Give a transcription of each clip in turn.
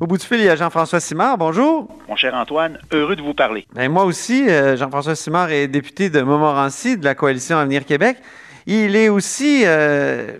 Au bout du fil, il y a Jean-François Simard. Bonjour. Mon cher Antoine, heureux de vous parler. Ben, moi aussi, euh, Jean-François Simard est député de Montmorency de la Coalition Avenir Québec. Il est aussi euh,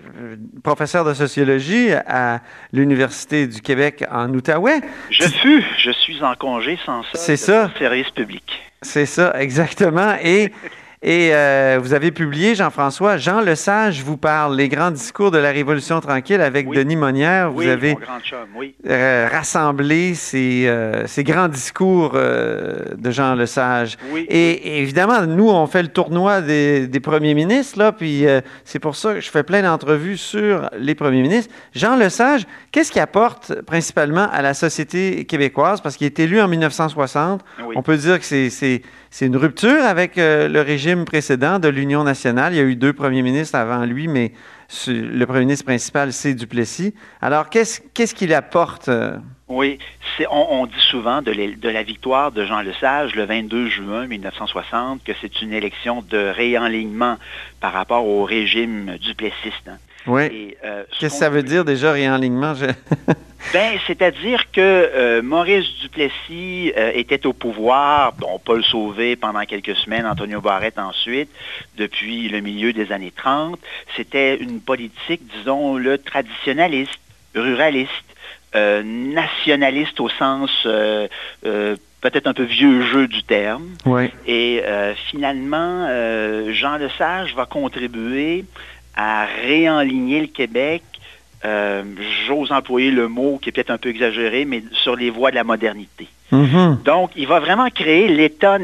professeur de sociologie à l'Université du Québec en Outaouais. Je fus, je suis en congé sans ça. C'est ça. Service public. C'est ça, exactement. Et Et euh, vous avez publié, Jean-François, Jean Lesage vous parle, Les grands discours de la Révolution tranquille avec Denis Monnière. Vous oui, avez mon grand chum, oui. euh, rassemblé ces, euh, ces grands discours euh, de Jean Lesage. Et, et évidemment, nous, on fait le tournoi des, des premiers ministres, là, puis c'est pour ça que je fais plein d'entrevues sur les premiers ministres. Jean Lesage, qu'est-ce qu'il apporte principalement à la société québécoise? Parce qu'il est élu en 1960. Oui. On peut dire que c'est- une rupture avec le régime précédent de l'Union nationale. Il y a eu deux premiers ministres avant lui, mais le premier ministre principal, c'est Duplessis. Alors, qu'est-ce qu'il apporte? euh? Oui, on, dit souvent de la victoire de Jean Lesage le 22 juin 1960 que c'est une élection de réalignement par rapport au régime duplessiste. hein. Oui. Euh, ce Qu'est-ce que ça veut dire déjà, réalignement? Je- Ben, c'est-à-dire que euh, Maurice Duplessis euh, était au pouvoir, bon, Paul Sauvé pendant quelques semaines, Antonio Barrette ensuite, depuis le milieu des années 30. C'était une politique, disons-le, traditionnaliste, ruraliste, nationaliste au sens peut-être un peu vieux jeu du terme. Oui. Et euh, finalement, euh, Jean Lesage va contribuer à réenligner le Québec. euh, J'ose employer le mot qui est peut-être un peu exagéré, mais sur les voies de la modernité. Mhm. Donc, il va vraiment créer l'État.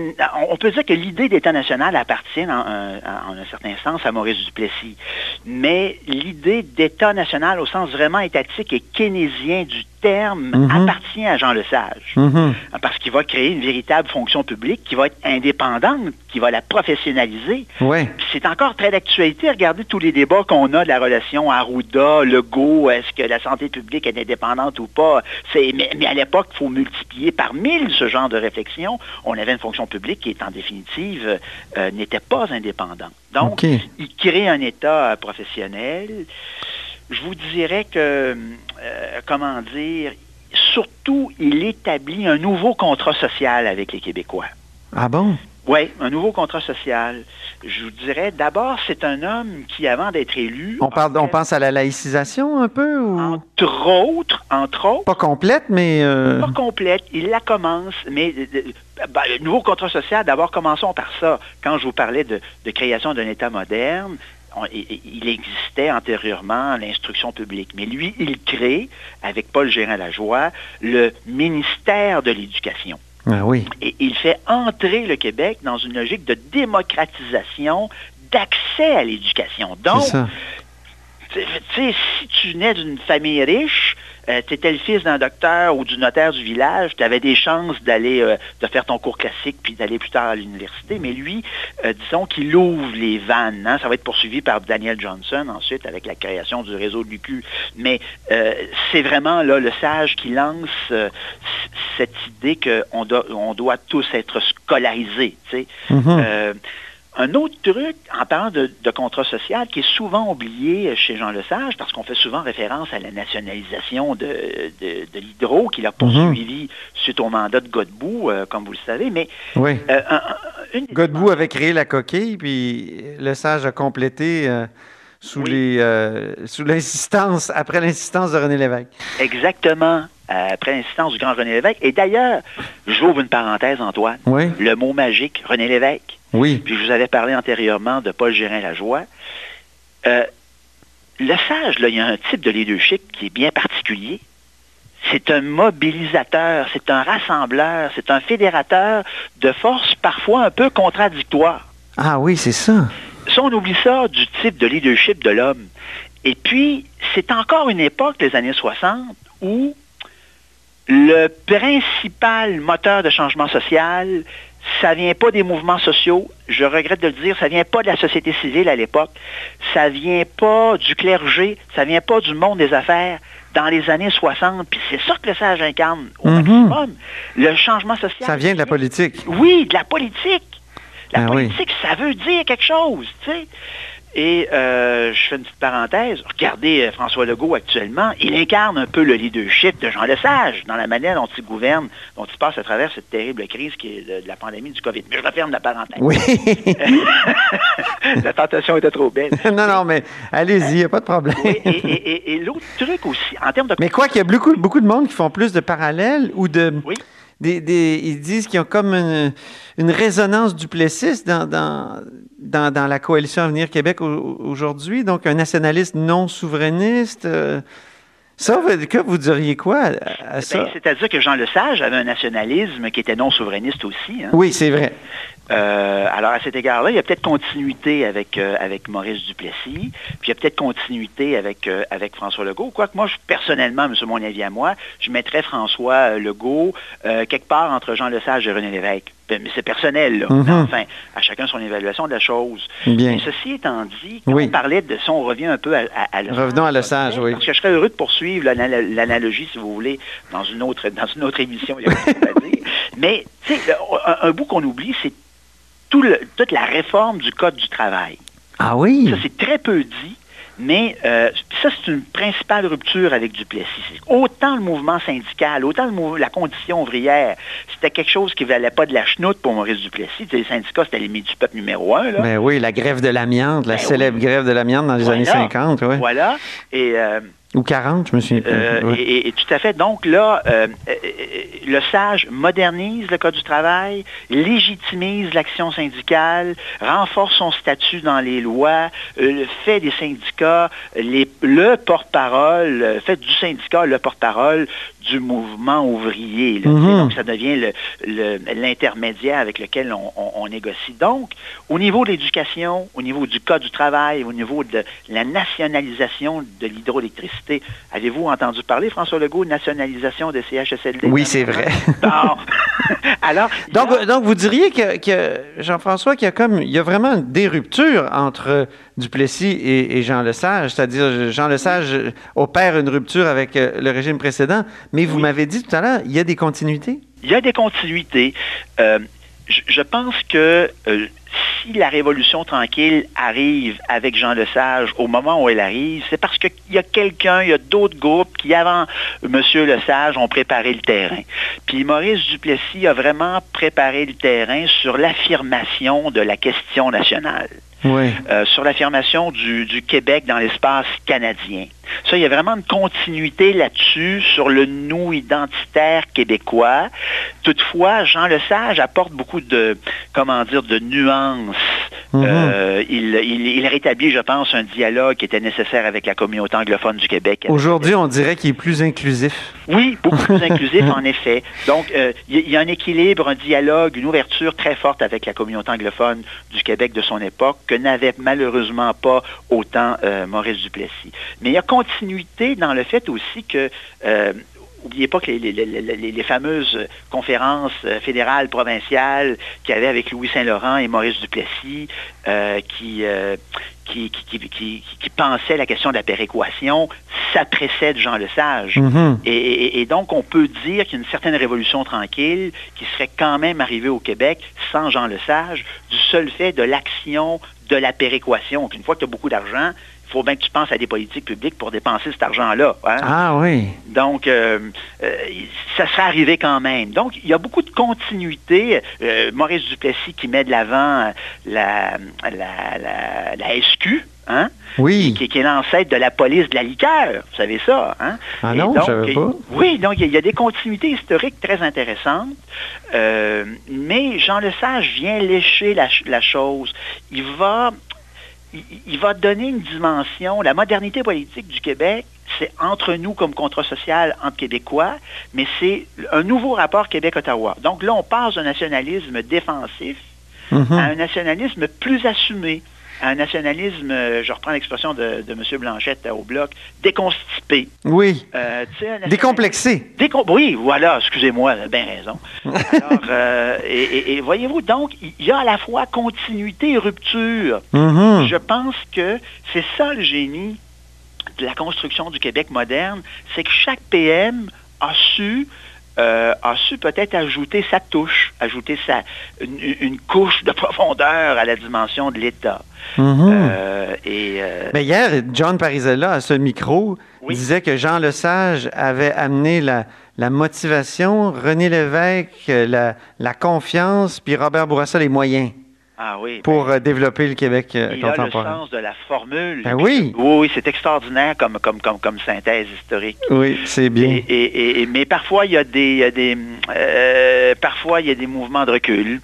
On peut dire que l'idée d'État national appartient en un certain sens à Maurice Duplessis. Mais l'idée d'État national au sens vraiment étatique et keynésien du terme Mhm. appartient à Jean Lesage. Mhm. Parce qu'il va créer une véritable fonction publique qui va être indépendante, qui va la professionnaliser. C'est encore très d'actualité. Regardez tous les débats qu'on a de la relation Arruda, Legault, est-ce que la santé publique est indépendante ou pas? Mais, mais à l'époque, il faut multiplier par mille ce genre de réflexion. On avait une fonction publique qui, est en définitive, euh, n'était pas indépendante. Donc, il crée un État euh, professionnel. Je vous dirais que, euh, comment dire, surtout, il établit un nouveau contrat social avec les Québécois. Ah bon? Oui, un nouveau contrat social. Je vous dirais, d'abord, c'est un homme qui, avant d'être élu, On, parle, on pense à la laïcisation un peu ou? Entre autres, entre autres, pas complète, mais euh, pas complète, il la commence, mais euh, euh, ben, le nouveau contrat social, d'abord, commençons par ça. Quand je vous parlais de, de création d'un État moderne, on- il existait antérieurement l'instruction publique. Mais lui, il crée, avec Paul Gérin-Lajoie, le ministère de l'Éducation. Ah oui. Et il fait entrer le Québec dans une logique de démocratisation d'accès à l'éducation. Donc, tu sais, si tu nais d'une famille riche, tu étais le fils d'un docteur ou du notaire du village, tu avais des chances d'aller euh, de faire ton cours classique puis d'aller plus tard à l'université. Mais lui, euh, disons qu'il ouvre les vannes. hein. Ça va être poursuivi par Daniel Johnson ensuite avec la création du réseau de l'UQ. Mais euh, c'est vraiment là le sage qui lance euh, cette idée qu'on doit, on doit tous être scolarisés. tu sais. Mhm. Un autre truc, en parlant de, de contrat social, qui est souvent oublié chez Jean Lesage, parce qu'on fait souvent référence à la nationalisation de, de, de l'hydro qu'il a poursuivi suite au mandat de Godbout, euh, comme vous le savez, mais Oui. euh, un- une Godbout avait créé la coquille, puis le sage a complété euh, sous Oui. les euh, sous l'insistance, après l'insistance de René Lévesque. Exactement, euh, après l'insistance du grand René Lévesque. Et d'ailleurs, j'ouvre une parenthèse, Antoine, Oui. le mot magique, René Lévesque. Oui. Puis je vous avais parlé antérieurement de Paul Gérin-Lajoie. Euh, le sage, là, il y a un type de leadership qui est bien particulier. C'est un mobilisateur, c'est un rassembleur, c'est un fédérateur de forces parfois un peu contradictoires. Ah oui, c'est ça. Ça, on oublie ça du type de leadership de l'homme. Et puis, c'est encore une époque, les années 60, où le principal moteur de changement social, ça vient pas des mouvements sociaux, je regrette de le dire, ça vient pas de la société civile à l'époque, ça vient pas du clergé, ça vient pas du monde des affaires. Dans les années 60, puis c'est ça que le sage incarne au Mhm. maximum, le changement social. Ça vient de la politique. Oui, de la politique. La oui. politique, ça veut dire quelque chose, tu sais. Et euh, je fais une petite parenthèse. Regardez euh, François Legault actuellement. Il incarne un peu le leadership de Jean Lesage dans la manière dont il gouverne, dont il passe à travers cette terrible crise qui est de, la pandémie du COVID. Mais je referme la parenthèse. Oui. la tentation était trop belle. non, non, mais allez-y, il n'y a pas de problème. et, l'autre truc aussi, en termes de... Mais quoi qu'il y a beaucoup, beaucoup de monde qui font plus de parallèles ou de... Oui ils disent qu'il y a comme une, résonance duplessiste dans, dans, dans, la coalition Avenir Québec aujourd'hui, donc un nationaliste non souverainiste. Euh, ça, que vous diriez quoi à, ben, ça? C'est-à-dire que Jean Lesage avait un nationalisme qui était non souverainiste aussi. Hein? Oui, c'est vrai. Euh, alors, à cet égard-là, il y a peut-être continuité avec, euh, avec Maurice Duplessis, puis il y a peut-être continuité avec, euh, avec François Legault. Quoique moi, je, personnellement, c'est mon avis à moi, je mettrais François Legault quelque part entre Jean Lesage et René Lévesque. Ben, mais c'est personnel, là. Mm-hmm. Enfin, à chacun son évaluation de la chose. Bien. ceci étant dit, quand on parlait de ça, on revient un peu à, à, Revenons à Lesage, oui. Parce que je serais heureux de poursuivre l'analogie, si vous voulez, dans une autre, dans une autre émission. Il y a à dire. Mais, tu sais, un bout qu'on oublie, c'est toute la réforme du Code du travail. Ah oui? Ça, c'est très peu dit. Mais euh, ça, c'est une principale rupture avec Duplessis. Autant le mouvement syndical, autant la condition ouvrière, c'était quelque chose qui ne valait pas de la chenoute pour Maurice Duplessis. les syndicats, c'était l'ennemi du peuple numéro un. Là. Ben oui, la grève de l'amiante, la ben célèbre grève de l'amiante dans les années 50. Voilà. Et euh, ou 40, je me souviens plus. Euh, et, tout à fait. Donc là, euh, euh, le SAGE modernise le Code du travail, légitimise l'action syndicale, renforce son statut dans les lois, fait des syndicats le porte-parole, fait du syndicat le porte-parole du mouvement ouvrier. Mm-hmm. Donc ça devient l'intermédiaire avec lequel on, négocie. Donc, au niveau de l'éducation, au niveau du Code du travail, au niveau de la nationalisation de l'hydroélectricité, Avez-vous entendu parler, François Legault, de nationalisation de CHSLD? Oui, c'est vrai. Alors, donc, donc, vous diriez que, Jean-François, qu'il y a comme, il y a vraiment des ruptures entre Duplessis et, Jean Lesage, c'est-à-dire Jean Lesage opère une rupture avec euh, le régime précédent, mais vous m'avez dit tout à l'heure, il y a des continuités? Il y a des continuités. Euh, je, pense que euh, si la révolution tranquille arrive avec Jean Lesage au moment où elle arrive, c'est parce qu'il y a quelqu'un, il y a d'autres groupes qui, avant M. Lesage, ont préparé le terrain. Puis Maurice Duplessis a vraiment préparé le terrain sur l'affirmation de la question nationale. Euh, sur l'affirmation du, Québec dans l'espace canadien. Ça, il y a vraiment une continuité là-dessus sur le nous identitaire québécois. Toutefois, Jean Lesage apporte beaucoup de, comment de nuances Mhm. Euh, il, rétablit, je pense, un dialogue qui était nécessaire avec la communauté anglophone du Québec. Aujourd'hui, on dirait qu'il est plus inclusif. Oui, beaucoup plus inclusif, en effet. Donc, euh, il y, a un équilibre, un dialogue, une ouverture très forte avec la communauté anglophone du Québec de son époque que n'avait malheureusement pas autant euh, Maurice Duplessis. Mais il y a continuité dans le fait aussi que N'oubliez pas que les, fameuses conférences euh, fédérales, provinciales qu'il y avait avec Louis Saint-Laurent et Maurice Duplessis, euh, euh, qui, qui, pensaient la question de la péréquation, ça précède Jean Lesage. Mm-hmm. et, et, donc, on peut dire qu'il y a une certaine révolution tranquille qui serait quand même arrivée au Québec sans Jean Lesage, du seul fait de l'action de la péréquation. Une fois que tu as beaucoup d'argent, faut bien que tu penses à des politiques publiques pour dépenser cet argent-là. Hein. Ah oui. Donc, euh, euh, ça serait arrivé quand même. Donc, il y a beaucoup de continuité. Euh, Maurice Duplessis qui met de l'avant la, la, la, SQ, Hein? Oui. Qui, est l'ancêtre de la police de la liqueur. Vous savez ça, hein? Ah non, je savais pas. Oui, donc il y, a des continuités historiques très intéressantes. mais Jean Lesage vient lécher la, la chose. Il va il, va donner une dimension. La modernité politique du Québec, c'est entre nous comme contrat social entre Québécois, mais c'est un nouveau rapport Québec-Ottawa. Donc là, on passe d'un nationalisme défensif mm-hmm. à un nationalisme plus assumé un nationalisme, euh, je reprends l'expression de, de, M. Blanchette au bloc, déconstipé. Oui. Euh, Décomplexé. oui, voilà, excusez-moi, bien raison. Alors, euh, et, voyez-vous, donc, il y a à la fois continuité et rupture. Mm-hmm. Je pense que c'est ça le génie de la construction du Québec moderne, c'est que chaque PM a su euh, a su peut-être ajouter sa touche, ajouter sa, une, une, couche de profondeur à la dimension de l'État. Mhm. Euh, euh, Mais hier, John Parizella, à ce micro, Oui. disait que Jean Lesage avait amené la, la motivation, René Lévesque, la, la confiance, puis Robert Bourassa, les moyens ah oui. pour euh, développer le Québec euh, il a le contemporain. sens de la formule. Ben oui. Oui, oui, c'est extraordinaire comme, comme, comme, comme synthèse historique. Oui, c'est bien. Et, et- et- mais parfois, il y a des, il y a des euh, parfois, il y a des mouvements de recul.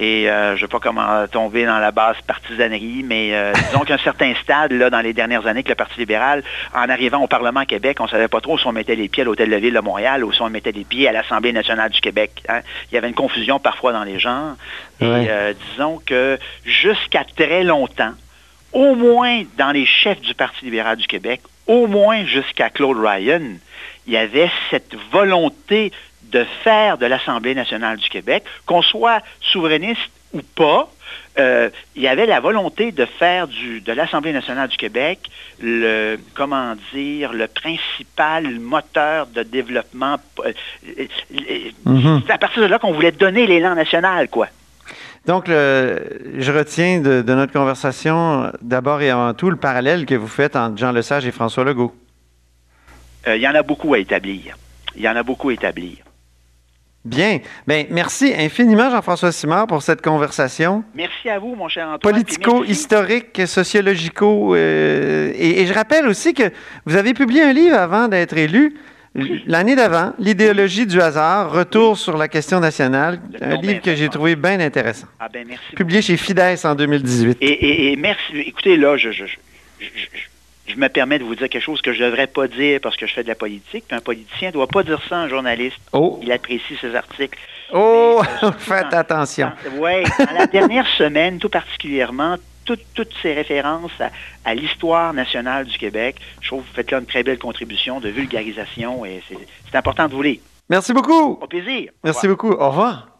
Et euh, je ne sais pas comment tomber dans la basse partisanerie, mais euh, disons qu'à un certain stade, là, dans les dernières années, que le Parti libéral, en arrivant au Parlement à Québec, on ne savait pas trop si on mettait les pieds à l'Hôtel de Ville de Montréal ou si on mettait les pieds à l'Assemblée nationale du Québec. hein. Il y avait une confusion parfois dans les gens. Et Ouais. euh, disons que jusqu'à très longtemps, au moins dans les chefs du Parti libéral du Québec, au moins jusqu'à Claude Ryan, il y avait cette volonté de faire de l'Assemblée nationale du Québec, qu'on soit souverainiste ou pas, euh, il y avait la volonté de faire du, de l'Assemblée nationale du Québec le, comment dire, le principal moteur de développement. euh, euh, Mhm. C'est à partir de là qu'on voulait donner l'élan national, quoi. Donc, le- je retiens de, de notre conversation, d'abord et avant tout, le parallèle que vous faites entre Jean Lesage et François Legault. Euh, il y en a beaucoup à établir. Il y en a beaucoup à établir. Bien. Bien, merci infiniment, Jean-François Simard, pour cette conversation. Merci à vous, mon cher Antoine. Politico-historique, sociologico. euh, et, et je rappelle aussi que vous avez publié un livre avant d'être élu. L'année d'avant, L'idéologie du hasard, retour sur la question nationale, Le un livre que j'ai trouvé bien intéressant. Ah ben merci. Publié chez Fides en 2018. Et, et- et merci. Écoutez, là, je, je, je, je- je- me permets de vous dire quelque chose que je ne devrais pas dire parce que je fais de la politique. Puis un politicien ne doit pas dire ça à un journaliste. Oh, Il apprécie ses articles. oh, Mais, euh, faites attention. Oui, dans la dernière semaine, tout particulièrement, toutes, toutes ces références à, à l'histoire nationale du Québec, je trouve que vous faites là une très belle contribution de vulgarisation et c'est important de vous lire. Merci beaucoup. Au plaisir. Merci beaucoup. Au revoir.